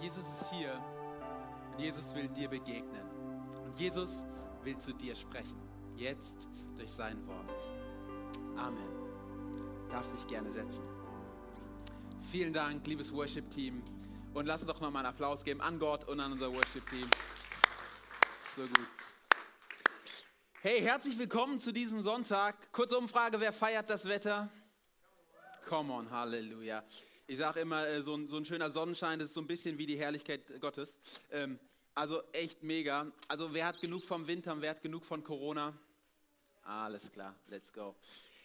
Jesus ist hier und Jesus will dir begegnen. Und Jesus will zu dir sprechen. Jetzt durch sein Wort. Amen. Darfst dich gerne setzen. Vielen Dank, liebes Worship-Team. Und lass uns doch nochmal einen Applaus geben an Gott und an unser Worship-Team. So gut. Hey, herzlich willkommen zu diesem Sonntag. Kurze Umfrage, wer feiert das Wetter? Come on, Halleluja. Ich sage immer, äh, so ein, so ein, schöner Sonnenschein, das ist so ein bisschen wie die Herrlichkeit Gottes. Ähm, also echt mega. Also wer hat genug vom Winter, wer hat genug von Corona? Alles klar, let's go.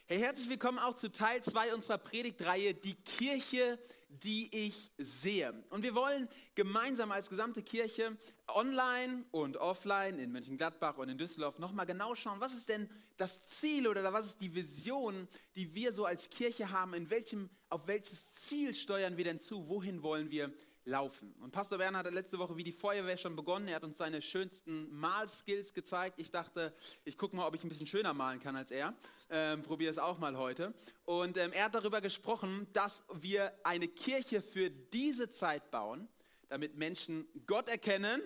Hey, herzlich willkommen auch zu Teil 2 unserer Predigtreihe Die Kirche, die ich sehe. Und wir wollen gemeinsam als gesamte Kirche online und offline in Mönchengladbach und in Düsseldorf nochmal genau schauen, was ist denn das Ziel oder was ist die Vision, die wir so als Kirche haben, in welchem, auf welches Ziel steuern wir denn zu, wohin wollen wir laufen. Und Pastor Werner hat letzte Woche wie die Feuerwehr schon begonnen. Er hat uns seine schönsten Malskills gezeigt. Ich dachte, ich gucke mal, ob ich ein bisschen schöner malen kann als er. Ähm, Probiere es auch mal heute. Und ähm, er hat darüber gesprochen, dass wir eine Kirche für diese Zeit bauen, damit Menschen Gott erkennen,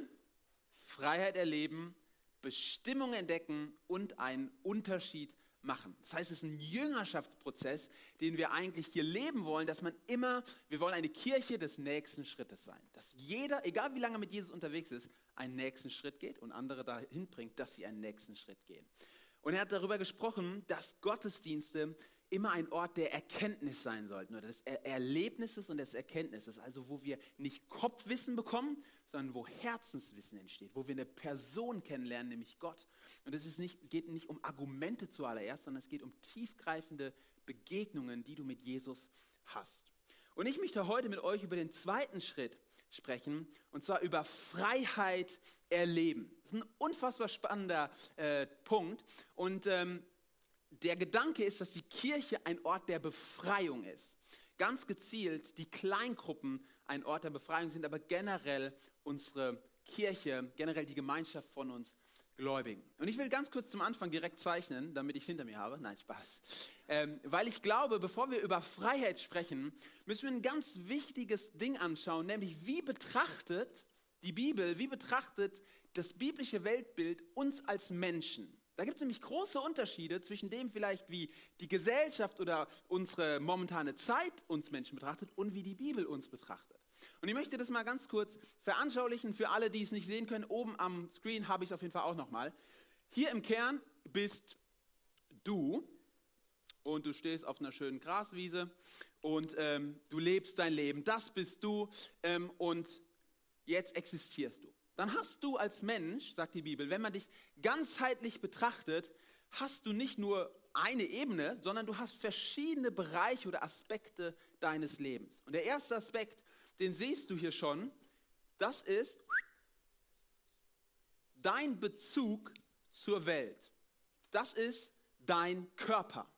Freiheit erleben, Bestimmung entdecken und einen Unterschied machen. Das heißt, es ist ein Jüngerschaftsprozess, den wir eigentlich hier leben wollen, dass man immer, wir wollen eine Kirche des nächsten Schrittes sein. Dass jeder, egal wie lange mit Jesus unterwegs ist, einen nächsten Schritt geht und andere dahin bringt, dass sie einen nächsten Schritt gehen. Und er hat darüber gesprochen, dass Gottesdienste immer ein Ort der Erkenntnis sein sollten, oder des Erlebnisses und des Erkenntnisses, also wo wir nicht Kopfwissen bekommen, sondern wo Herzenswissen entsteht, wo wir eine Person kennenlernen, nämlich Gott. Und es nicht, geht nicht um Argumente zuallererst, sondern es geht um tiefgreifende Begegnungen, die du mit Jesus hast. Und ich möchte heute mit euch über den zweiten Schritt sprechen, und zwar über Freiheit erleben. Das ist ein unfassbar spannender äh, Punkt. Und ähm, der Gedanke ist, dass die Kirche ein Ort der Befreiung ist. Ganz gezielt die Kleingruppen ein Ort der Befreiung sind, aber generell unsere Kirche, generell die Gemeinschaft von uns Gläubigen. Und ich will ganz kurz zum Anfang direkt zeichnen, damit ich es hinter mir habe. Nein, Spaß. Ähm, weil ich glaube, bevor wir über Freiheit sprechen, müssen wir ein ganz wichtiges Ding anschauen, nämlich wie betrachtet die Bibel, wie betrachtet das biblische Weltbild uns als Menschen. Da gibt es nämlich große Unterschiede zwischen dem vielleicht, wie die Gesellschaft oder unsere momentane Zeit uns Menschen betrachtet und wie die Bibel uns betrachtet. Und ich möchte das mal ganz kurz veranschaulichen für alle, die es nicht sehen können. Oben am Screen habe ich es auf jeden Fall auch nochmal. Hier im Kern bist du und du stehst auf einer schönen Graswiese und ähm, du lebst dein Leben. Das bist du ähm, und jetzt existierst du dann hast du als Mensch, sagt die Bibel, wenn man dich ganzheitlich betrachtet, hast du nicht nur eine Ebene, sondern du hast verschiedene Bereiche oder Aspekte deines Lebens. Und der erste Aspekt, den siehst du hier schon, das ist dein Bezug zur Welt. Das ist dein Körper.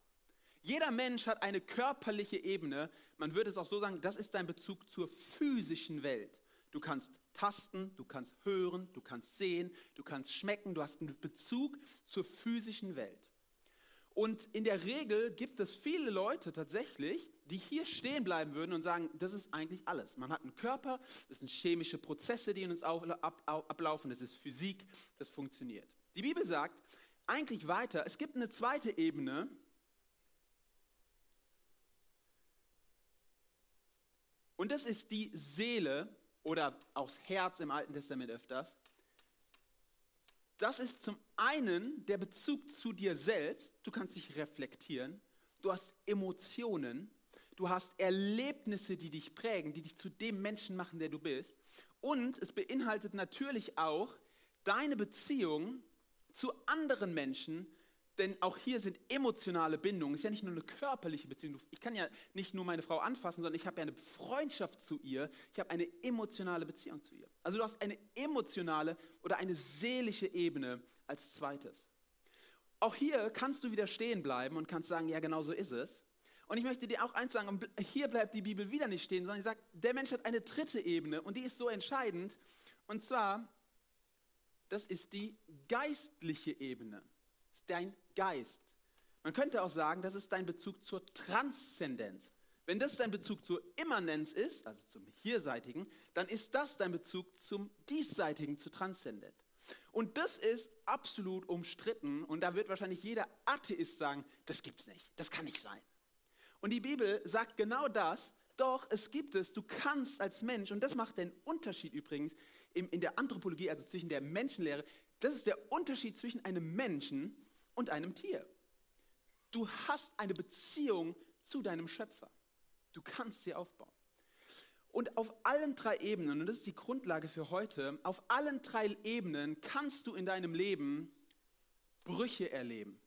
Jeder Mensch hat eine körperliche Ebene. Man würde es auch so sagen, das ist dein Bezug zur physischen Welt. Du kannst tasten, du kannst hören, du kannst sehen, du kannst schmecken, du hast einen Bezug zur physischen Welt. Und in der Regel gibt es viele Leute tatsächlich, die hier stehen bleiben würden und sagen, das ist eigentlich alles. Man hat einen Körper, das sind chemische Prozesse, die in uns ablaufen, das ist Physik, das funktioniert. Die Bibel sagt eigentlich weiter, es gibt eine zweite Ebene, und das ist die Seele oder aufs Herz im Alten Testament öfters. Das ist zum einen der Bezug zu dir selbst. Du kannst dich reflektieren. Du hast Emotionen. Du hast Erlebnisse, die dich prägen, die dich zu dem Menschen machen, der du bist. Und es beinhaltet natürlich auch deine Beziehung zu anderen Menschen, denn auch hier sind emotionale Bindungen. Es ist ja nicht nur eine körperliche Beziehung. Ich kann ja nicht nur meine Frau anfassen, sondern ich habe ja eine Freundschaft zu ihr. Ich habe eine emotionale Beziehung zu ihr. Also du hast eine emotionale oder eine seelische Ebene als zweites. Auch hier kannst du wieder stehen bleiben und kannst sagen, ja, genau so ist es. Und ich möchte dir auch eins sagen, hier bleibt die Bibel wieder nicht stehen, sondern sie sagt, der Mensch hat eine dritte Ebene und die ist so entscheidend. Und zwar, das ist die geistliche Ebene dein Geist. Man könnte auch sagen, das ist dein Bezug zur Transzendenz. wenn das dein Bezug zur Immanenz ist, also zum Hierseitigen, dann ist das dein Bezug zum Diesseitigen, zu Transzendent. Und das ist absolut umstritten und da wird wahrscheinlich jeder Atheist sagen, das gibt's nicht, das kann nicht sein. Und die Bibel sagt genau das, doch es gibt es, du kannst als Mensch, und das macht den Unterschied übrigens in der Anthropologie, also zwischen der Menschenlehre, das ist der Unterschied zwischen einem Menschen und einem Tier. Du hast eine Beziehung zu deinem Schöpfer. Du kannst sie aufbauen. Und auf allen drei Ebenen, und das ist die Grundlage für heute, auf allen drei Ebenen kannst du in deinem Leben Brüche erleben.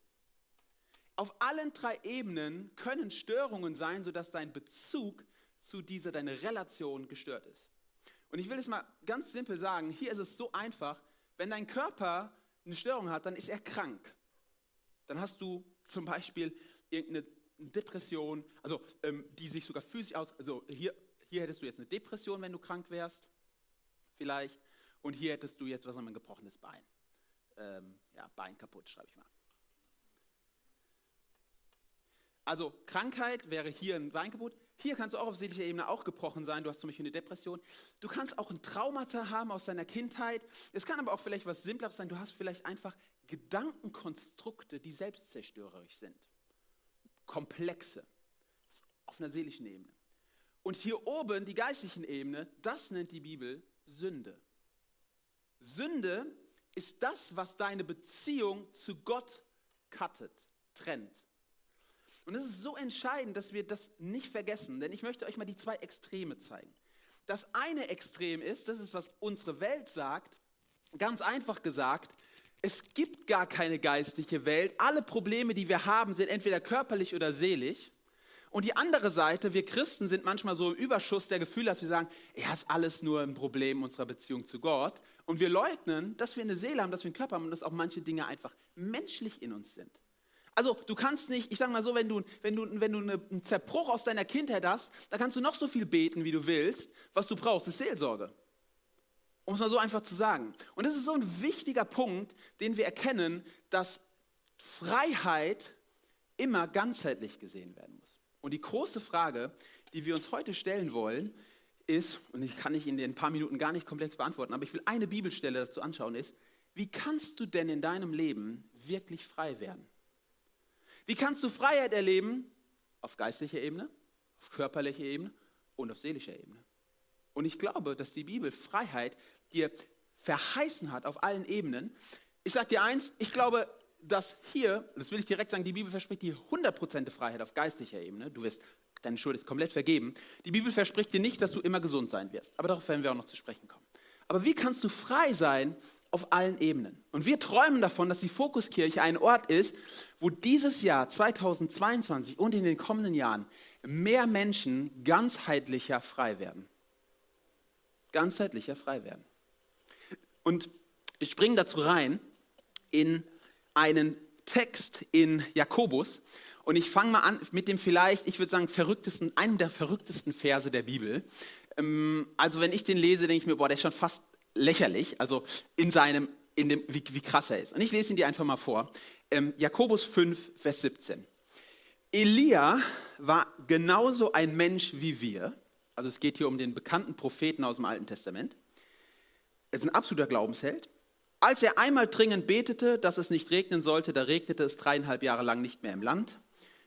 Auf allen drei Ebenen können Störungen sein, sodass dein Bezug zu dieser, deine Relation gestört ist. Und ich will es mal ganz simpel sagen, hier ist es so einfach, wenn dein Körper eine Störung hat, dann ist er krank. Dann hast du zum Beispiel irgendeine Depression, also ähm, die sich sogar physisch aus, also hier, hier hättest du jetzt eine Depression, wenn du krank wärst, vielleicht, und hier hättest du jetzt was ein gebrochenes Bein. Ähm, ja, Bein kaputt, schreibe ich mal. Also Krankheit wäre hier ein Bein kaputt. Hier kannst du auch auf seelischer Ebene auch gebrochen sein. Du hast zum Beispiel eine Depression. Du kannst auch ein Traumata haben aus deiner Kindheit. Es kann aber auch vielleicht was Simpleres sein. Du hast vielleicht einfach Gedankenkonstrukte, die selbstzerstörerisch sind komplexe, auf einer seelischen Ebene. Und hier oben, die geistlichen Ebene, das nennt die Bibel Sünde. Sünde ist das, was deine Beziehung zu Gott cuttet, trennt. Und es ist so entscheidend, dass wir das nicht vergessen, denn ich möchte euch mal die zwei Extreme zeigen. Das eine Extrem ist, das ist, was unsere Welt sagt, ganz einfach gesagt, es gibt gar keine geistliche Welt. Alle Probleme, die wir haben, sind entweder körperlich oder seelisch. Und die andere Seite, wir Christen sind manchmal so im Überschuss der Gefühle, dass wir sagen, er ist alles nur ein Problem unserer Beziehung zu Gott. Und wir leugnen, dass wir eine Seele haben, dass wir einen Körper haben und dass auch manche Dinge einfach menschlich in uns sind. Also du kannst nicht, ich sage mal so, wenn du, wenn du, wenn du einen Zerbruch aus deiner Kindheit hast, da kannst du noch so viel beten, wie du willst. Was du brauchst, ist Seelsorge. Um es mal so einfach zu sagen. Und das ist so ein wichtiger Punkt, den wir erkennen, dass Freiheit immer ganzheitlich gesehen werden muss. Und die große Frage, die wir uns heute stellen wollen, ist, und ich kann ich in den paar Minuten gar nicht komplex beantworten, aber ich will eine Bibelstelle dazu anschauen, ist, wie kannst du denn in deinem Leben wirklich frei werden? Wie kannst du Freiheit erleben auf geistlicher Ebene, auf körperlicher Ebene und auf seelischer Ebene? Und ich glaube, dass die Bibel Freiheit dir verheißen hat auf allen Ebenen. Ich sage dir eins, ich glaube, dass hier, das will ich direkt sagen, die Bibel verspricht dir 100% Freiheit auf geistlicher Ebene. Du wirst, deine Schuld ist komplett vergeben. Die Bibel verspricht dir nicht, dass du immer gesund sein wirst. Aber darauf werden wir auch noch zu sprechen kommen. Aber wie kannst du frei sein auf allen Ebenen? Und wir träumen davon, dass die Fokuskirche ein Ort ist, wo dieses Jahr 2022 und in den kommenden Jahren mehr Menschen ganzheitlicher frei werden ganzheitlicher frei werden. Und ich springe dazu rein in einen Text in Jakobus und ich fange mal an mit dem vielleicht, ich würde sagen, verrücktesten, einem der verrücktesten Verse der Bibel. Ähm, also wenn ich den lese, denke ich mir, boah, der ist schon fast lächerlich, also in seinem, in dem, wie, wie krass er ist. Und ich lese ihn dir einfach mal vor. Ähm, Jakobus 5, Vers 17. Elia war genauso ein Mensch wie wir also es geht hier um den bekannten Propheten aus dem Alten Testament. Er ist ein absoluter Glaubensheld. Als er einmal dringend betete, dass es nicht regnen sollte, da regnete es dreieinhalb Jahre lang nicht mehr im Land.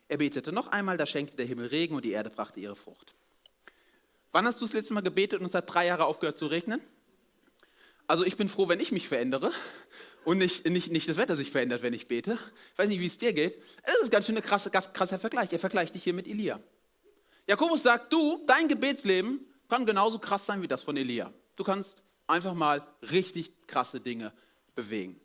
Er betete noch einmal, da schenkte der Himmel Regen und die Erde brachte ihre Frucht. Wann hast du das letzte Mal gebetet und es hat drei Jahre aufgehört zu regnen? Also ich bin froh, wenn ich mich verändere und nicht, nicht, nicht das Wetter sich verändert, wenn ich bete. Ich weiß nicht, wie es dir geht. Es ist ganz schön ein krasser, krasser Vergleich. Er vergleicht dich hier mit Elia. Jakobus sagt, du, dein Gebetsleben kann genauso krass sein wie das von Elia. Du kannst einfach mal richtig krasse Dinge bewegen.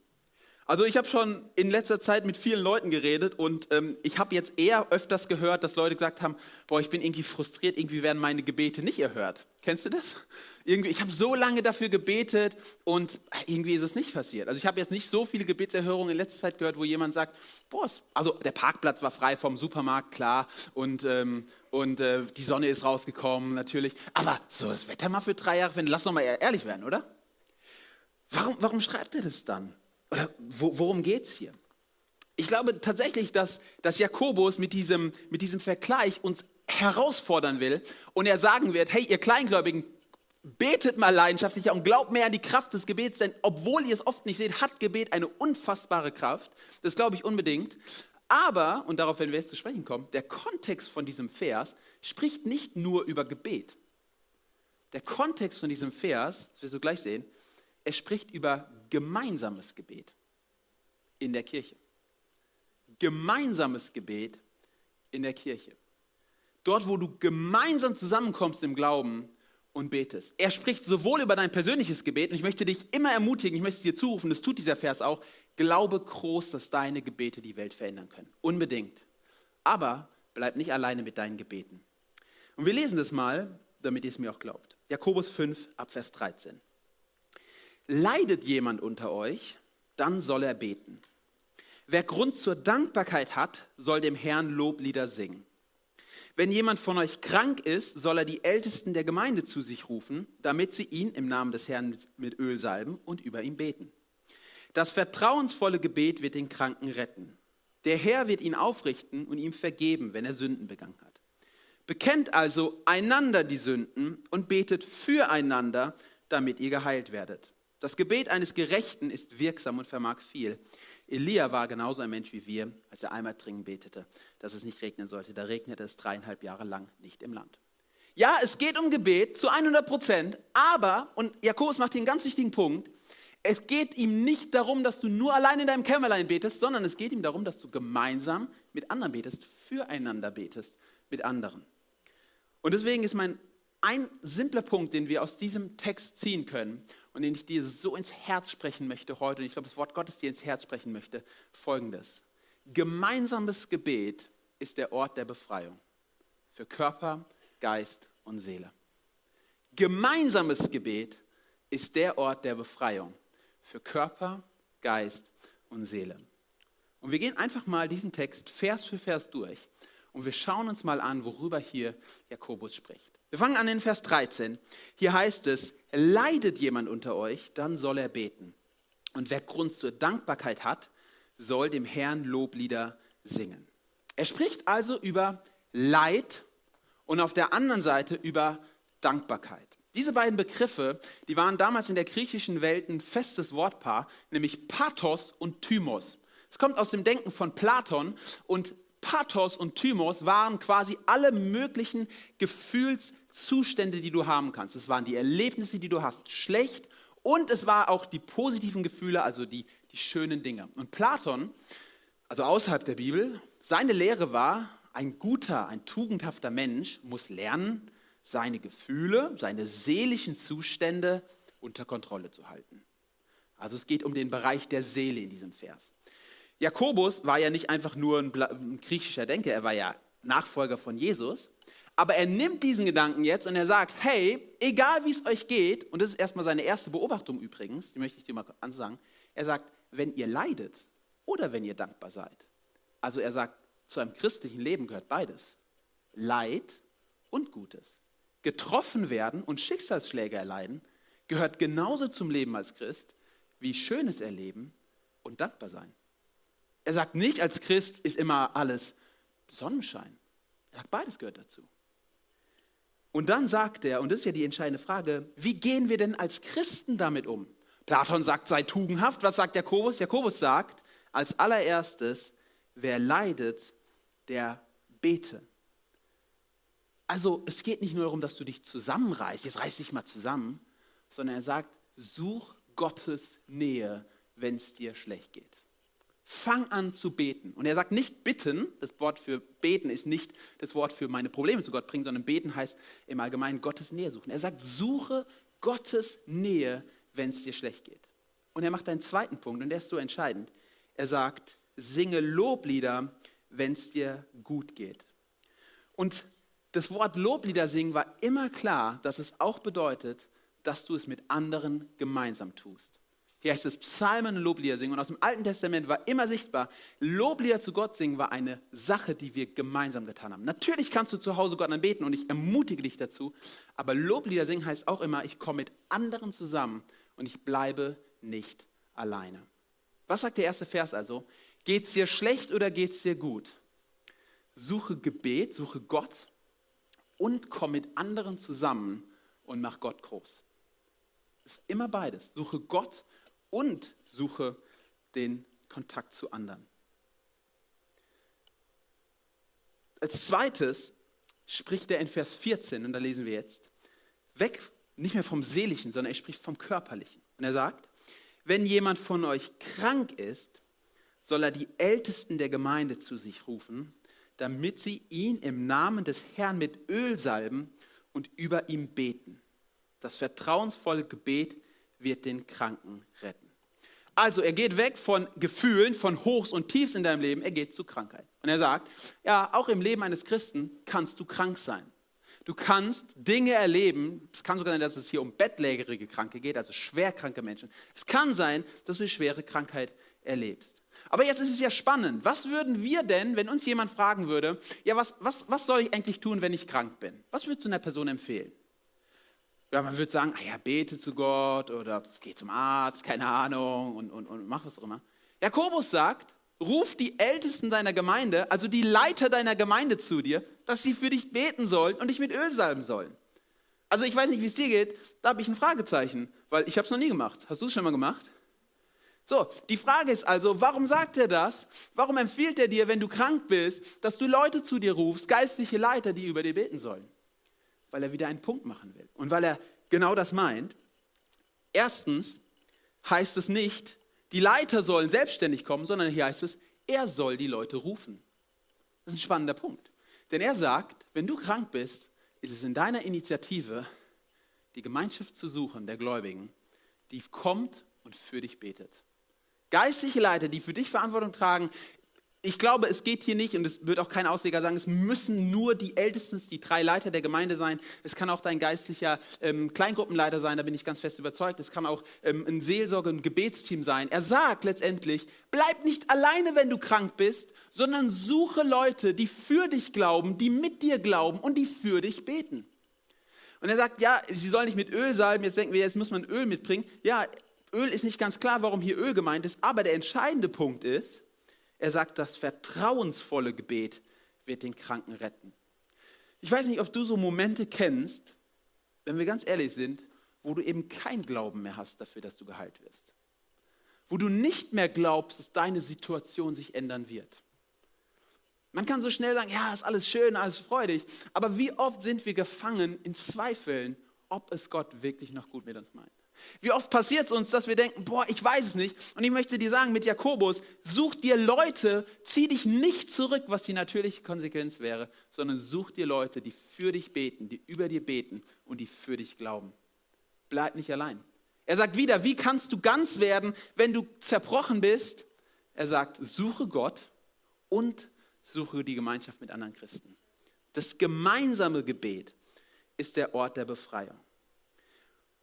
Also ich habe schon in letzter Zeit mit vielen Leuten geredet und ähm, ich habe jetzt eher öfters gehört, dass Leute gesagt haben, boah, ich bin irgendwie frustriert, irgendwie werden meine Gebete nicht erhört. Kennst du das? Irgendwie, ich habe so lange dafür gebetet und irgendwie ist es nicht passiert. Also ich habe jetzt nicht so viele Gebetserhörungen in letzter Zeit gehört, wo jemand sagt, boah, also der Parkplatz war frei vom Supermarkt, klar, und, ähm, und äh, die Sonne ist rausgekommen, natürlich. Aber so das Wetter mal für drei Jahre, lass noch mal ehrlich werden, oder? Warum, warum schreibt er das dann? Worum geht es hier? Ich glaube tatsächlich, dass, dass Jakobus mit diesem, mit diesem Vergleich uns herausfordern will und er sagen wird, hey, ihr Kleingläubigen, betet mal leidenschaftlicher und glaubt mehr an die Kraft des Gebets, denn obwohl ihr es oft nicht seht, hat Gebet eine unfassbare Kraft. Das glaube ich unbedingt. Aber, und darauf werden wir jetzt zu sprechen kommen, der Kontext von diesem Vers spricht nicht nur über Gebet. Der Kontext von diesem Vers, das wirst du gleich sehen, er spricht über gemeinsames Gebet in der Kirche. Gemeinsames Gebet in der Kirche. Dort, wo du gemeinsam zusammenkommst im Glauben und betest. Er spricht sowohl über dein persönliches Gebet, und ich möchte dich immer ermutigen, ich möchte dir zurufen, das tut dieser Vers auch, glaube groß, dass deine Gebete die Welt verändern können. Unbedingt. Aber bleib nicht alleine mit deinen Gebeten. Und wir lesen das mal, damit ihr es mir auch glaubt. Jakobus 5, Abvers 13. Leidet jemand unter euch, dann soll er beten. Wer Grund zur Dankbarkeit hat, soll dem Herrn Loblieder singen. Wenn jemand von euch krank ist, soll er die Ältesten der Gemeinde zu sich rufen, damit sie ihn im Namen des Herrn mit Öl salben und über ihn beten. Das vertrauensvolle Gebet wird den Kranken retten. Der Herr wird ihn aufrichten und ihm vergeben, wenn er Sünden begangen hat. Bekennt also einander die Sünden und betet füreinander, damit ihr geheilt werdet. Das Gebet eines Gerechten ist wirksam und vermag viel. Elia war genauso ein Mensch wie wir, als er einmal dringend betete, dass es nicht regnen sollte. Da regnete es dreieinhalb Jahre lang nicht im Land. Ja, es geht um Gebet zu 100 Prozent, aber, und Jakobus macht hier einen ganz wichtigen Punkt, es geht ihm nicht darum, dass du nur allein in deinem Kämmerlein betest, sondern es geht ihm darum, dass du gemeinsam mit anderen betest, füreinander betest mit anderen. Und deswegen ist mein ein simpler Punkt, den wir aus diesem Text ziehen können und den ich dir so ins Herz sprechen möchte heute, und ich glaube, das Wort Gottes dir ins Herz sprechen möchte, folgendes. Gemeinsames Gebet ist der Ort der Befreiung für Körper, Geist und Seele. Gemeinsames Gebet ist der Ort der Befreiung für Körper, Geist und Seele. Und wir gehen einfach mal diesen Text Vers für Vers durch und wir schauen uns mal an, worüber hier Jakobus spricht. Wir fangen an in Vers 13. Hier heißt es, leidet jemand unter euch, dann soll er beten. Und wer Grund zur Dankbarkeit hat, soll dem Herrn Loblieder singen. Er spricht also über Leid und auf der anderen Seite über Dankbarkeit. Diese beiden Begriffe, die waren damals in der griechischen Welt ein festes Wortpaar, nämlich Pathos und Thymos. Es kommt aus dem Denken von Platon und Pathos und Thymos waren quasi alle möglichen Gefühlszustände, die du haben kannst. Es waren die Erlebnisse, die du hast, schlecht und es war auch die positiven Gefühle, also die, die schönen Dinge. Und Platon, also außerhalb der Bibel, seine Lehre war, ein guter, ein tugendhafter Mensch muss lernen, seine Gefühle, seine seelischen Zustände unter Kontrolle zu halten. Also es geht um den Bereich der Seele in diesem Vers. Jakobus war ja nicht einfach nur ein griechischer Denker, er war ja Nachfolger von Jesus. Aber er nimmt diesen Gedanken jetzt und er sagt, hey, egal wie es euch geht, und das ist erstmal seine erste Beobachtung übrigens, die möchte ich dir mal ansagen, er sagt, wenn ihr leidet oder wenn ihr dankbar seid. Also er sagt, zu einem christlichen Leben gehört beides. Leid und Gutes. Getroffen werden und Schicksalsschläge erleiden gehört genauso zum Leben als Christ wie schönes Erleben und dankbar sein. Er sagt nicht, als Christ ist immer alles Sonnenschein. Er sagt, beides gehört dazu. Und dann sagt er, und das ist ja die entscheidende Frage, wie gehen wir denn als Christen damit um? Platon sagt, sei tugendhaft. Was sagt Jakobus? Jakobus sagt, als allererstes, wer leidet, der bete. Also es geht nicht nur darum, dass du dich zusammenreißt, jetzt reiß dich mal zusammen, sondern er sagt, such Gottes Nähe, wenn es dir schlecht geht. Fang an zu beten. Und er sagt nicht bitten, das Wort für beten ist nicht das Wort für meine Probleme zu Gott bringen, sondern beten heißt im Allgemeinen Gottes Nähe suchen. Er sagt, suche Gottes Nähe, wenn es dir schlecht geht. Und er macht einen zweiten Punkt und der ist so entscheidend. Er sagt, singe Loblieder, wenn es dir gut geht. Und das Wort Loblieder singen war immer klar, dass es auch bedeutet, dass du es mit anderen gemeinsam tust. Hier heißt es Psalmen und Loblieder singen. Und aus dem Alten Testament war immer sichtbar, Loblieder zu Gott singen war eine Sache, die wir gemeinsam getan haben. Natürlich kannst du zu Hause Gott anbeten und ich ermutige dich dazu. Aber Loblieder singen heißt auch immer, ich komme mit anderen zusammen und ich bleibe nicht alleine. Was sagt der erste Vers also? Geht es dir schlecht oder geht es dir gut? Suche Gebet, suche Gott und komm mit anderen zusammen und mach Gott groß. Ist immer beides. Suche Gott und suche den Kontakt zu anderen. Als zweites spricht er in Vers 14, und da lesen wir jetzt, weg nicht mehr vom Seelischen, sondern er spricht vom Körperlichen. Und er sagt, wenn jemand von euch krank ist, soll er die Ältesten der Gemeinde zu sich rufen, damit sie ihn im Namen des Herrn mit Öl salben und über ihm beten. Das vertrauensvolle Gebet wird den Kranken retten. Also er geht weg von Gefühlen, von Hochs und Tiefs in deinem Leben, er geht zu Krankheit. Und er sagt, ja, auch im Leben eines Christen kannst du krank sein. Du kannst Dinge erleben, es kann sogar sein, dass es hier um bettlägerige Kranke geht, also schwerkranke Menschen. Es kann sein, dass du schwere Krankheit erlebst. Aber jetzt ist es ja spannend. Was würden wir denn, wenn uns jemand fragen würde, ja, was, was, was soll ich eigentlich tun, wenn ich krank bin? Was würdest du einer Person empfehlen? Ja, man würde sagen, ah ja, bete zu Gott oder geh zum Arzt, keine Ahnung und, und, und mach was auch immer. Jakobus sagt, ruf die Ältesten deiner Gemeinde, also die Leiter deiner Gemeinde zu dir, dass sie für dich beten sollen und dich mit Öl salben sollen. Also ich weiß nicht, wie es dir geht, da habe ich ein Fragezeichen, weil ich habe es noch nie gemacht. Hast du es schon mal gemacht? So, die Frage ist also, warum sagt er das? Warum empfiehlt er dir, wenn du krank bist, dass du Leute zu dir rufst, geistliche Leiter, die über dir beten sollen? Weil er wieder einen Punkt machen will. Und weil er genau das meint. Erstens heißt es nicht, die Leiter sollen selbstständig kommen, sondern hier heißt es, er soll die Leute rufen. Das ist ein spannender Punkt. Denn er sagt, wenn du krank bist, ist es in deiner Initiative, die Gemeinschaft zu suchen der Gläubigen, die kommt und für dich betet. Geistliche Leiter, die für dich Verantwortung tragen, ich glaube, es geht hier nicht, und es wird auch kein Ausleger sagen, es müssen nur die Ältesten, die drei Leiter der Gemeinde sein. Es kann auch dein geistlicher ähm, Kleingruppenleiter sein, da bin ich ganz fest überzeugt. Es kann auch ähm, ein Seelsorge, ein Gebetsteam sein. Er sagt letztendlich, bleib nicht alleine, wenn du krank bist, sondern suche Leute, die für dich glauben, die mit dir glauben und die für dich beten. Und er sagt, ja, sie sollen nicht mit Öl salben. Jetzt denken wir, jetzt muss man Öl mitbringen. Ja, Öl ist nicht ganz klar, warum hier Öl gemeint ist, aber der entscheidende Punkt ist, er sagt, das vertrauensvolle Gebet wird den Kranken retten. Ich weiß nicht, ob du so Momente kennst, wenn wir ganz ehrlich sind, wo du eben kein Glauben mehr hast dafür, dass du geheilt wirst. Wo du nicht mehr glaubst, dass deine Situation sich ändern wird. Man kann so schnell sagen, ja, ist alles schön, alles freudig, aber wie oft sind wir gefangen in Zweifeln, ob es Gott wirklich noch gut mit uns meint? Wie oft passiert es uns, dass wir denken, boah, ich weiß es nicht. Und ich möchte dir sagen, mit Jakobus, such dir Leute, zieh dich nicht zurück, was die natürliche Konsequenz wäre, sondern such dir Leute, die für dich beten, die über dir beten und die für dich glauben. Bleib nicht allein. Er sagt wieder, wie kannst du ganz werden, wenn du zerbrochen bist? Er sagt, suche Gott und suche die Gemeinschaft mit anderen Christen. Das gemeinsame Gebet ist der Ort der Befreiung.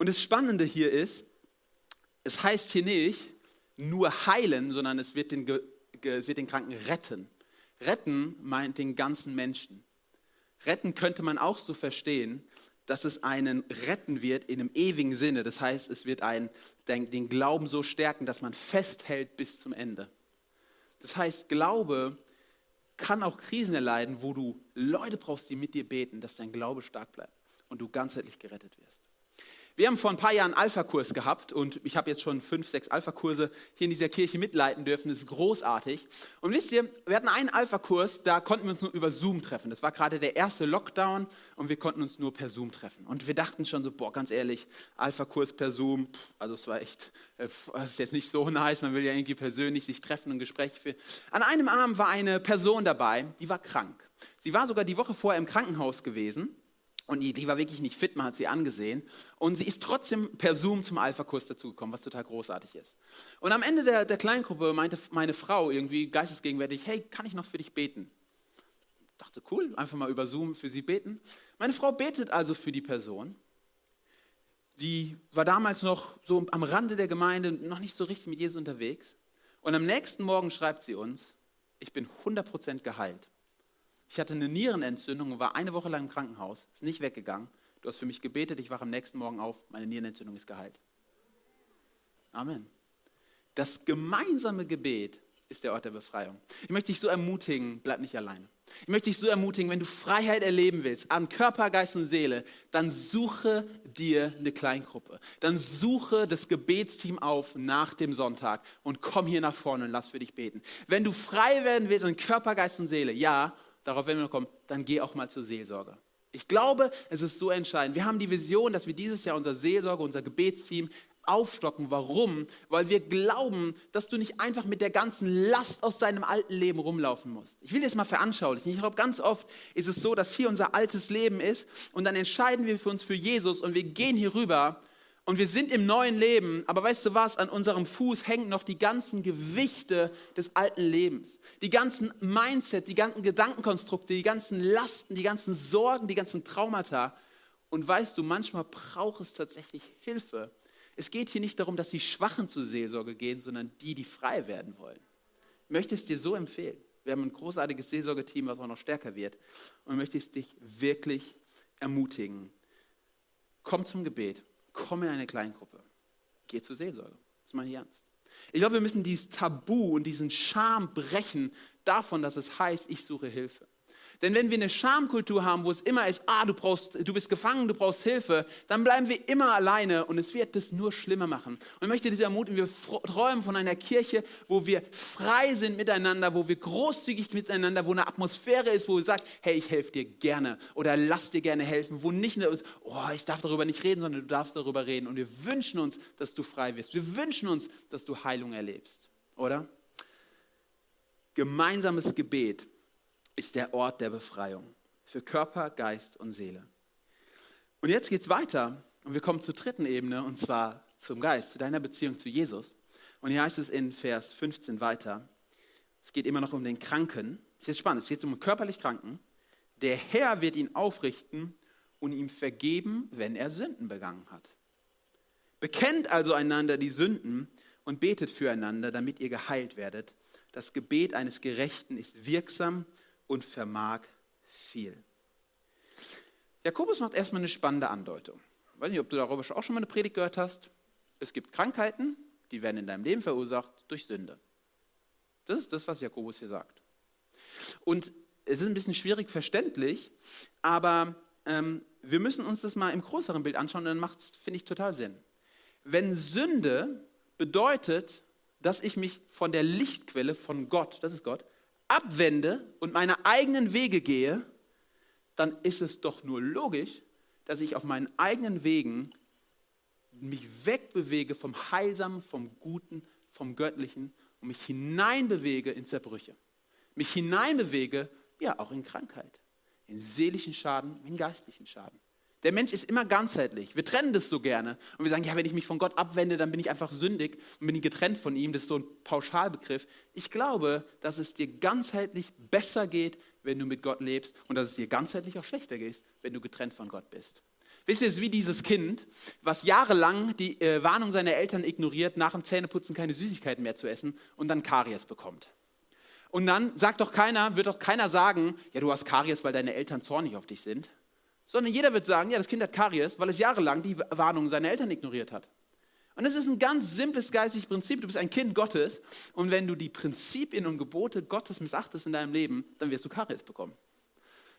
Und das Spannende hier ist, es heißt hier nicht nur heilen, sondern es wird den, es wird den Kranken retten. Retten meint den ganzen Menschen. Retten könnte man auch so verstehen, dass es einen retten wird in einem ewigen Sinne. Das heißt, es wird einen, den Glauben so stärken, dass man festhält bis zum Ende. Das heißt, Glaube kann auch Krisen erleiden, wo du Leute brauchst, die mit dir beten, dass dein Glaube stark bleibt und du ganzheitlich gerettet wirst. Wir haben vor ein paar Jahren einen Alpha-Kurs gehabt und ich habe jetzt schon fünf, sechs Alpha-Kurse hier in dieser Kirche mitleiten dürfen. Das ist großartig. Und wisst ihr, wir hatten einen Alpha-Kurs, da konnten wir uns nur über Zoom treffen. Das war gerade der erste Lockdown und wir konnten uns nur per Zoom treffen. Und wir dachten schon so, boah, ganz ehrlich, Alpha-Kurs per Zoom, also es war echt, äh, das ist jetzt nicht so nice, man will ja irgendwie persönlich sich treffen und Gespräche führen. An einem Abend war eine Person dabei, die war krank. Sie war sogar die Woche vorher im Krankenhaus gewesen und die, die, war wirklich nicht fit, man hat sie angesehen. Und sie ist trotzdem per Zoom zum Alpha-Kurs dazugekommen, was total großartig ist. Und am Ende der, der Kleingruppe meinte meine Frau irgendwie geistesgegenwärtig, hey, kann ich noch für dich beten? Ich dachte, cool, einfach mal über Zoom für sie beten. Meine Frau betet also für die Person. Die war damals noch so am Rande der Gemeinde, noch nicht so richtig mit Jesus unterwegs. Und am nächsten Morgen schreibt sie uns, ich bin 100% geheilt. Ich hatte eine Nierenentzündung und war eine Woche lang im Krankenhaus, ist nicht weggegangen. Du hast für mich gebetet, ich wache am nächsten Morgen auf, meine Nierenentzündung ist geheilt. Amen. Das gemeinsame Gebet ist der Ort der Befreiung. Ich möchte dich so ermutigen, bleib nicht alleine. Ich möchte dich so ermutigen, wenn du Freiheit erleben willst, an Körper, Geist und Seele, dann suche dir eine Kleingruppe. Dann suche das Gebetsteam auf nach dem Sonntag und komm hier nach vorne und lass für dich beten. Wenn du frei werden willst an Körper, Geist und Seele, ja, darauf werden wir noch kommen, dann geh auch mal zur Seelsorge. Ich glaube, es ist so entscheidend. Wir haben die Vision, dass wir dieses Jahr unser Seelsorge, unser Gebetsteam aufstocken. Warum? Weil wir glauben, dass du nicht einfach mit der ganzen Last aus deinem alten Leben rumlaufen musst. Ich will das mal veranschaulichen. Ich glaube, ganz oft ist es so, dass hier unser altes Leben ist und dann entscheiden wir für uns für Jesus und wir gehen hier rüber und wir sind im neuen Leben, aber weißt du was, an unserem Fuß hängen noch die ganzen Gewichte des alten Lebens. Die ganzen Mindset, die ganzen Gedankenkonstrukte, die ganzen Lasten, die ganzen Sorgen, die ganzen Traumata. Und weißt du, manchmal braucht es tatsächlich Hilfe es geht hier nicht darum, dass die Schwachen zur Seelsorge gehen, sondern die, die frei werden wollen. Ich möchte es dir so empfehlen. Wir haben ein großartiges Seelsorgeteam, was auch noch stärker wird. Und ich möchte es dich wirklich ermutigen. Komm zum Gebet. Komm in eine Kleingruppe. Geh zur Seelsorge. Das meine ich ernst. Ich glaube, wir müssen dieses Tabu und diesen Scham brechen davon, dass es heißt, ich suche Hilfe. Denn wenn wir eine Schamkultur haben, wo es immer ist, ah, du, brauchst, du bist gefangen, du brauchst Hilfe, dann bleiben wir immer alleine und es wird das nur schlimmer machen. Und ich möchte dich ermutigen, wir träumen von einer Kirche, wo wir frei sind miteinander, wo wir großzügig miteinander, wo eine Atmosphäre ist, wo du sagst, hey, ich helfe dir gerne oder lass dir gerne helfen, wo nicht nur oh, ich darf darüber nicht reden, sondern du darfst darüber reden. Und wir wünschen uns, dass du frei wirst. Wir wünschen uns, dass du Heilung erlebst, oder? Gemeinsames Gebet ist der Ort der Befreiung für Körper, Geist und Seele. Und jetzt geht es weiter und wir kommen zur dritten Ebene und zwar zum Geist, zu deiner Beziehung zu Jesus. Und hier heißt es in Vers 15 weiter, es geht immer noch um den Kranken. Das ist spannend, es geht um den körperlich Kranken. Der Herr wird ihn aufrichten und ihm vergeben, wenn er Sünden begangen hat. Bekennt also einander die Sünden und betet füreinander, damit ihr geheilt werdet. Das Gebet eines Gerechten ist wirksam und vermag viel. Jakobus macht erstmal eine spannende Andeutung. Ich weiß nicht, ob du darüber auch schon mal eine Predigt gehört hast. Es gibt Krankheiten, die werden in deinem Leben verursacht durch Sünde. Das ist das, was Jakobus hier sagt. Und es ist ein bisschen schwierig verständlich, aber ähm, wir müssen uns das mal im größeren Bild anschauen, dann macht es, finde ich, total Sinn. Wenn Sünde bedeutet, dass ich mich von der Lichtquelle, von Gott, das ist Gott, abwende und meine eigenen Wege gehe, dann ist es doch nur logisch, dass ich auf meinen eigenen Wegen mich wegbewege vom Heilsamen, vom Guten, vom Göttlichen und mich hineinbewege in Zerbrüche. Mich hineinbewege, ja, auch in Krankheit, in seelischen Schaden, in geistlichen Schaden. Der Mensch ist immer ganzheitlich. Wir trennen das so gerne. Und wir sagen, ja, wenn ich mich von Gott abwende, dann bin ich einfach sündig und bin ich getrennt von ihm. Das ist so ein Pauschalbegriff. Ich glaube, dass es dir ganzheitlich besser geht, wenn du mit Gott lebst und dass es dir ganzheitlich auch schlechter geht, wenn du getrennt von Gott bist. Wisst ihr, es ist wie dieses Kind, was jahrelang die äh, Warnung seiner Eltern ignoriert, nach dem Zähneputzen keine Süßigkeiten mehr zu essen und dann Karies bekommt. Und dann sagt doch keiner, wird doch keiner sagen, ja, du hast Karies, weil deine Eltern zornig auf dich sind sondern jeder wird sagen, ja, das Kind hat Karies, weil es jahrelang die Warnungen seiner Eltern ignoriert hat. Und das ist ein ganz simples geistiges Prinzip. Du bist ein Kind Gottes und wenn du die Prinzipien und Gebote Gottes missachtest in deinem Leben, dann wirst du Karies bekommen.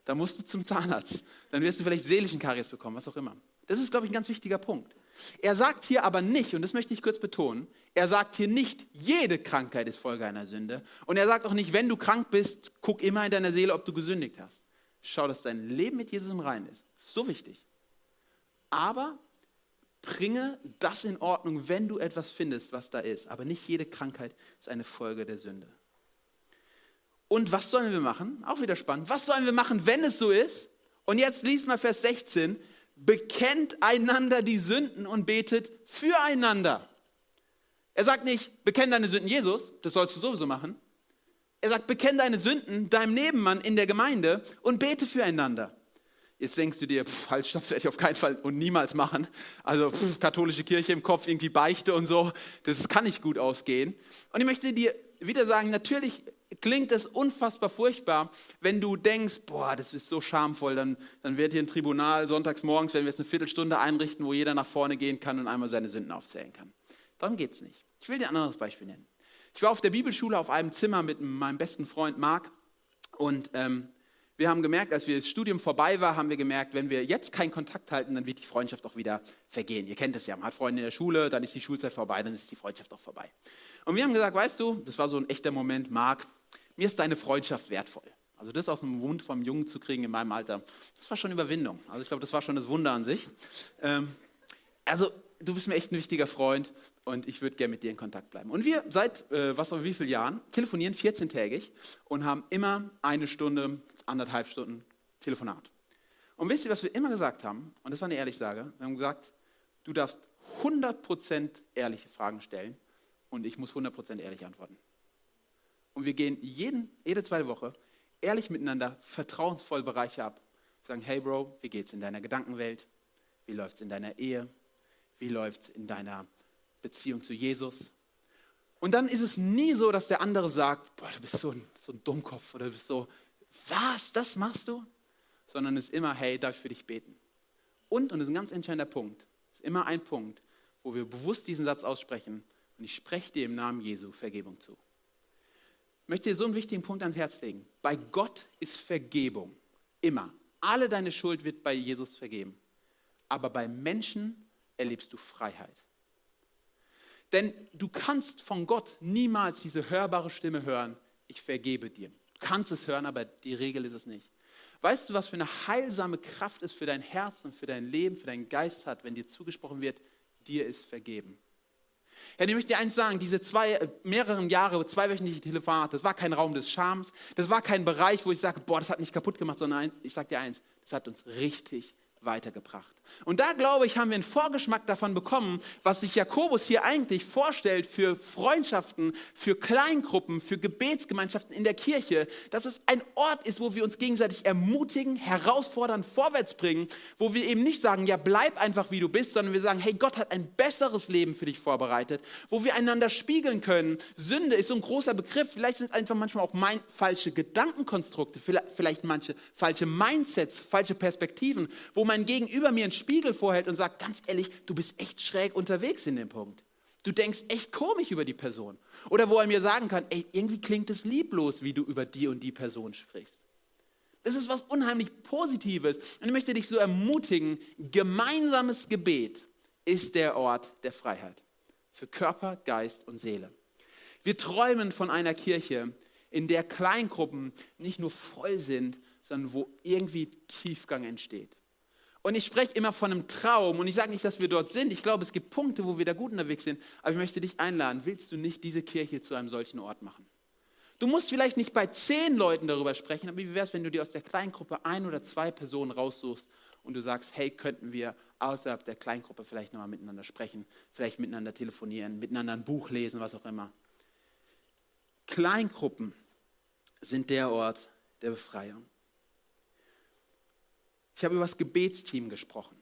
Dann musst du zum Zahnarzt. Dann wirst du vielleicht seelischen Karies bekommen, was auch immer. Das ist, glaube ich, ein ganz wichtiger Punkt. Er sagt hier aber nicht, und das möchte ich kurz betonen, er sagt hier nicht, jede Krankheit ist Folge einer Sünde. Und er sagt auch nicht, wenn du krank bist, guck immer in deiner Seele, ob du gesündigt hast. Schau, dass dein Leben mit Jesus im Reinen ist. So wichtig. Aber bringe das in Ordnung, wenn du etwas findest, was da ist. Aber nicht jede Krankheit ist eine Folge der Sünde. Und was sollen wir machen? Auch wieder spannend. Was sollen wir machen, wenn es so ist? Und jetzt liest mal Vers 16. Bekennt einander die Sünden und betet füreinander. Er sagt nicht, bekenn deine Sünden Jesus, das sollst du sowieso machen. Er sagt, bekenn deine Sünden deinem Nebenmann in der Gemeinde und bete füreinander. Jetzt denkst du dir, pff, halt, stopp, das werde ich auf keinen Fall und niemals machen. Also pff, katholische Kirche im Kopf, irgendwie Beichte und so, das kann nicht gut ausgehen. Und ich möchte dir wieder sagen, natürlich klingt es unfassbar furchtbar, wenn du denkst, boah, das ist so schamvoll, dann, dann wird hier ein Tribunal sonntags morgens, wenn wir jetzt eine Viertelstunde einrichten, wo jeder nach vorne gehen kann und einmal seine Sünden aufzählen kann. Darum geht es nicht. Ich will dir ein anderes Beispiel nennen. Ich war auf der Bibelschule auf einem Zimmer mit meinem besten Freund Marc und ähm, wir haben gemerkt, als wir das Studium vorbei war, haben wir gemerkt, wenn wir jetzt keinen Kontakt halten, dann wird die Freundschaft auch wieder vergehen. Ihr kennt es ja, man hat Freunde in der Schule, dann ist die Schulzeit vorbei, dann ist die Freundschaft auch vorbei. Und wir haben gesagt, weißt du, das war so ein echter Moment, Marc, mir ist deine Freundschaft wertvoll. Also das aus dem Mund vom Jungen zu kriegen in meinem Alter, das war schon Überwindung. Also ich glaube, das war schon das Wunder an sich. Ähm, also du bist mir echt ein wichtiger Freund und ich würde gerne mit dir in Kontakt bleiben. Und wir seit, äh, was auch wie vielen Jahren, telefonieren 14-tägig und haben immer eine Stunde, anderthalb Stunden Telefonat. Und wisst ihr, was wir immer gesagt haben? Und das war eine ehrliche Sage. Wir haben gesagt, du darfst 100% ehrliche Fragen stellen und ich muss 100% ehrlich antworten. Und wir gehen jeden, jede zweite Woche ehrlich miteinander vertrauensvoll Bereiche ab. sagen, hey Bro, wie geht's in deiner Gedankenwelt? Wie läuft's in deiner Ehe? Wie läuft's in deiner Beziehung zu Jesus. Und dann ist es nie so, dass der andere sagt, boah, du bist so ein, so ein Dummkopf oder du bist so, was, das machst du? Sondern es ist immer, hey, darf ich für dich beten? Und, und das ist ein ganz entscheidender Punkt, ist immer ein Punkt, wo wir bewusst diesen Satz aussprechen und ich spreche dir im Namen Jesu Vergebung zu. Ich möchte dir so einen wichtigen Punkt ans Herz legen. Bei Gott ist Vergebung immer. Alle deine Schuld wird bei Jesus vergeben. Aber bei Menschen erlebst du Freiheit. Denn du kannst von Gott niemals diese hörbare Stimme hören, ich vergebe dir. Du kannst es hören, aber die Regel ist es nicht. Weißt du, was für eine heilsame Kraft es für dein Herz und für dein Leben, für deinen Geist hat, wenn dir zugesprochen wird, dir ist vergeben? Ja, ich möchte dir eins sagen, diese zwei, äh, mehreren Jahre, zweiwöchentliche Telefonate, das war kein Raum des Schams, das war kein Bereich, wo ich sage, boah, das hat mich kaputt gemacht, sondern ich sage dir eins, das hat uns richtig weitergebracht. Und da glaube ich, haben wir einen Vorgeschmack davon bekommen, was sich Jakobus hier eigentlich vorstellt für Freundschaften, für Kleingruppen, für Gebetsgemeinschaften in der Kirche, dass es ein Ort ist, wo wir uns gegenseitig ermutigen, herausfordern, vorwärts bringen, wo wir eben nicht sagen, ja, bleib einfach wie du bist, sondern wir sagen, hey, Gott hat ein besseres Leben für dich vorbereitet, wo wir einander spiegeln können. Sünde ist so ein großer Begriff, vielleicht sind es einfach manchmal auch mein, falsche Gedankenkonstrukte, vielleicht manche falsche Mindsets, falsche Perspektiven, wo mein Gegenüber mir einen Spiegel vorhält und sagt, ganz ehrlich, du bist echt schräg unterwegs in dem Punkt. Du denkst echt komisch über die Person. Oder wo er mir sagen kann, ey, irgendwie klingt es lieblos, wie du über die und die Person sprichst. Das ist was unheimlich Positives. Und ich möchte dich so ermutigen, gemeinsames Gebet ist der Ort der Freiheit. Für Körper, Geist und Seele. Wir träumen von einer Kirche, in der Kleingruppen nicht nur voll sind, sondern wo irgendwie Tiefgang entsteht. Und ich spreche immer von einem Traum und ich sage nicht, dass wir dort sind. Ich glaube, es gibt Punkte, wo wir da gut unterwegs sind. Aber ich möchte dich einladen, willst du nicht diese Kirche zu einem solchen Ort machen? Du musst vielleicht nicht bei zehn Leuten darüber sprechen, aber wie wäre es, wenn du dir aus der Kleingruppe ein oder zwei Personen raussuchst und du sagst, hey, könnten wir außerhalb der Kleingruppe vielleicht nochmal miteinander sprechen, vielleicht miteinander telefonieren, miteinander ein Buch lesen, was auch immer. Kleingruppen sind der Ort der Befreiung. Ich habe über das Gebetsteam gesprochen.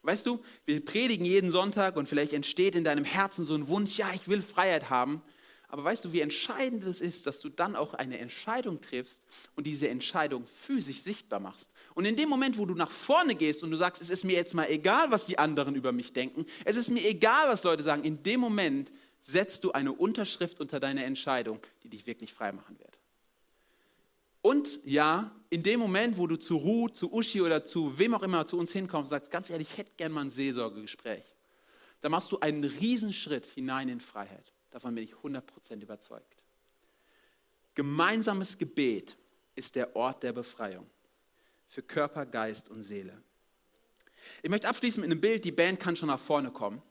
Weißt du, wir predigen jeden Sonntag und vielleicht entsteht in deinem Herzen so ein Wunsch, ja, ich will Freiheit haben. Aber weißt du, wie entscheidend es ist, dass du dann auch eine Entscheidung triffst und diese Entscheidung physisch sichtbar machst. Und in dem Moment, wo du nach vorne gehst und du sagst, es ist mir jetzt mal egal, was die anderen über mich denken, es ist mir egal, was Leute sagen, in dem Moment setzt du eine Unterschrift unter deine Entscheidung, die dich wirklich frei machen wird. Und ja, in dem Moment, wo du zu Ruth, zu Uschi oder zu wem auch immer zu uns hinkommst, sagst, ganz ehrlich, ich hätte gerne mal ein Seelsorgegespräch, da machst du einen Riesenschritt hinein in Freiheit. Davon bin ich 100% überzeugt. Gemeinsames Gebet ist der Ort der Befreiung für Körper, Geist und Seele. Ich möchte abschließen mit einem Bild, die Band kann schon nach vorne kommen.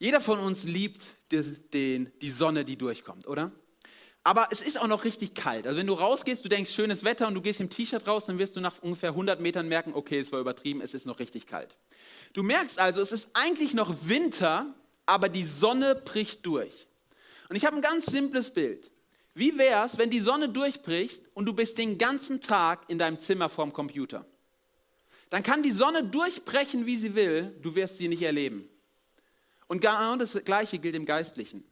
Jeder von uns liebt die, die, die Sonne, die durchkommt, oder? Aber es ist auch noch richtig kalt. Also wenn du rausgehst, du denkst, schönes Wetter und du gehst im T-Shirt raus, dann wirst du nach ungefähr 100 Metern merken, okay, es war übertrieben, es ist noch richtig kalt. Du merkst also, es ist eigentlich noch Winter, aber die Sonne bricht durch. Und ich habe ein ganz simples Bild. Wie wäre es, wenn die Sonne durchbricht und du bist den ganzen Tag in deinem Zimmer vorm Computer? Dann kann die Sonne durchbrechen, wie sie will, du wirst sie nicht erleben. Und genau das Gleiche gilt im Geistlichen.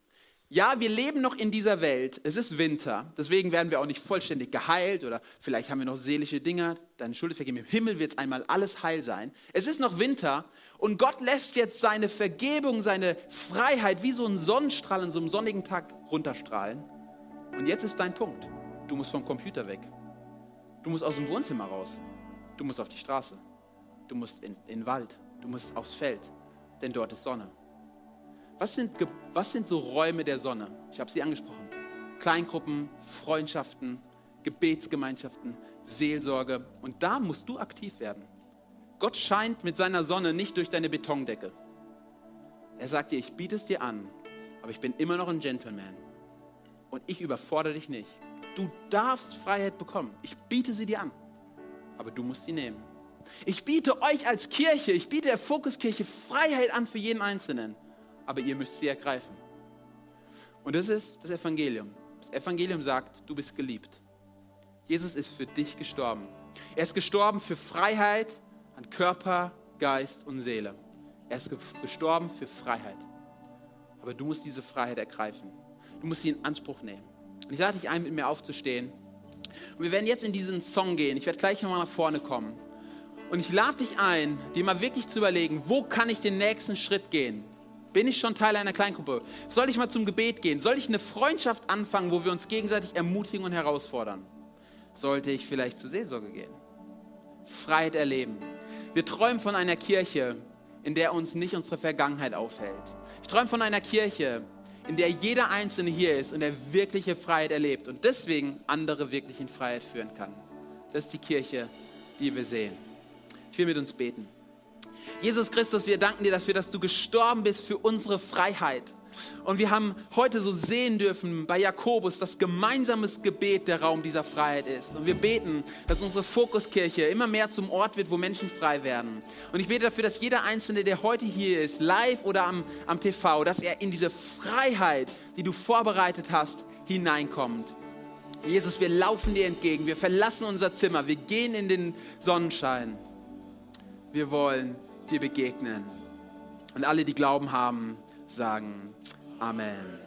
Ja, wir leben noch in dieser Welt. Es ist Winter. Deswegen werden wir auch nicht vollständig geheilt oder vielleicht haben wir noch seelische Dinge. Deine Schuld vergeben. Im Himmel wird es einmal alles heil sein. Es ist noch Winter und Gott lässt jetzt seine Vergebung, seine Freiheit wie so ein Sonnenstrahl an so einem sonnigen Tag runterstrahlen. Und jetzt ist dein Punkt. Du musst vom Computer weg. Du musst aus dem Wohnzimmer raus. Du musst auf die Straße. Du musst in, in den Wald. Du musst aufs Feld. Denn dort ist Sonne. Was sind, was sind so Räume der Sonne? Ich habe sie angesprochen. Kleingruppen, Freundschaften, Gebetsgemeinschaften, Seelsorge. Und da musst du aktiv werden. Gott scheint mit seiner Sonne nicht durch deine Betondecke. Er sagt dir, ich biete es dir an, aber ich bin immer noch ein Gentleman. Und ich überfordere dich nicht. Du darfst Freiheit bekommen. Ich biete sie dir an, aber du musst sie nehmen. Ich biete euch als Kirche, ich biete der Fokuskirche Freiheit an für jeden Einzelnen, aber ihr müsst sie ergreifen. Und das ist das Evangelium. Das Evangelium sagt, du bist geliebt. Jesus ist für dich gestorben. Er ist gestorben für Freiheit an Körper, Geist und Seele. Er ist gestorben für Freiheit. Aber du musst diese Freiheit ergreifen. Du musst sie in Anspruch nehmen. Und ich lade dich ein, mit mir aufzustehen. Und wir werden jetzt in diesen Song gehen. Ich werde gleich nochmal nach vorne kommen. Und ich lade dich ein, dir mal wirklich zu überlegen, wo kann ich den nächsten Schritt gehen? Bin ich schon Teil einer Kleingruppe? Soll ich mal zum Gebet gehen? Soll ich eine Freundschaft anfangen, wo wir uns gegenseitig ermutigen und herausfordern? Sollte ich vielleicht zur Seelsorge gehen? Freiheit erleben. Wir träumen von einer Kirche, in der uns nicht unsere Vergangenheit aufhält. Ich träume von einer Kirche, in der jeder Einzelne hier ist und der wirkliche Freiheit erlebt und deswegen andere wirklich in Freiheit führen kann. Das ist die Kirche, die wir sehen. Ich will mit uns beten. Jesus Christus, wir danken dir dafür, dass du gestorben bist für unsere Freiheit. Und wir haben heute so sehen dürfen bei Jakobus, dass gemeinsames Gebet der Raum dieser Freiheit ist. Und wir beten, dass unsere Fokuskirche immer mehr zum Ort wird, wo Menschen frei werden. Und ich bete dafür, dass jeder Einzelne, der heute hier ist, live oder am, am TV, dass er in diese Freiheit, die du vorbereitet hast, hineinkommt. Jesus, wir laufen dir entgegen, wir verlassen unser Zimmer, wir gehen in den Sonnenschein. Wir wollen dir begegnen. Und alle, die Glauben haben, sagen Amen.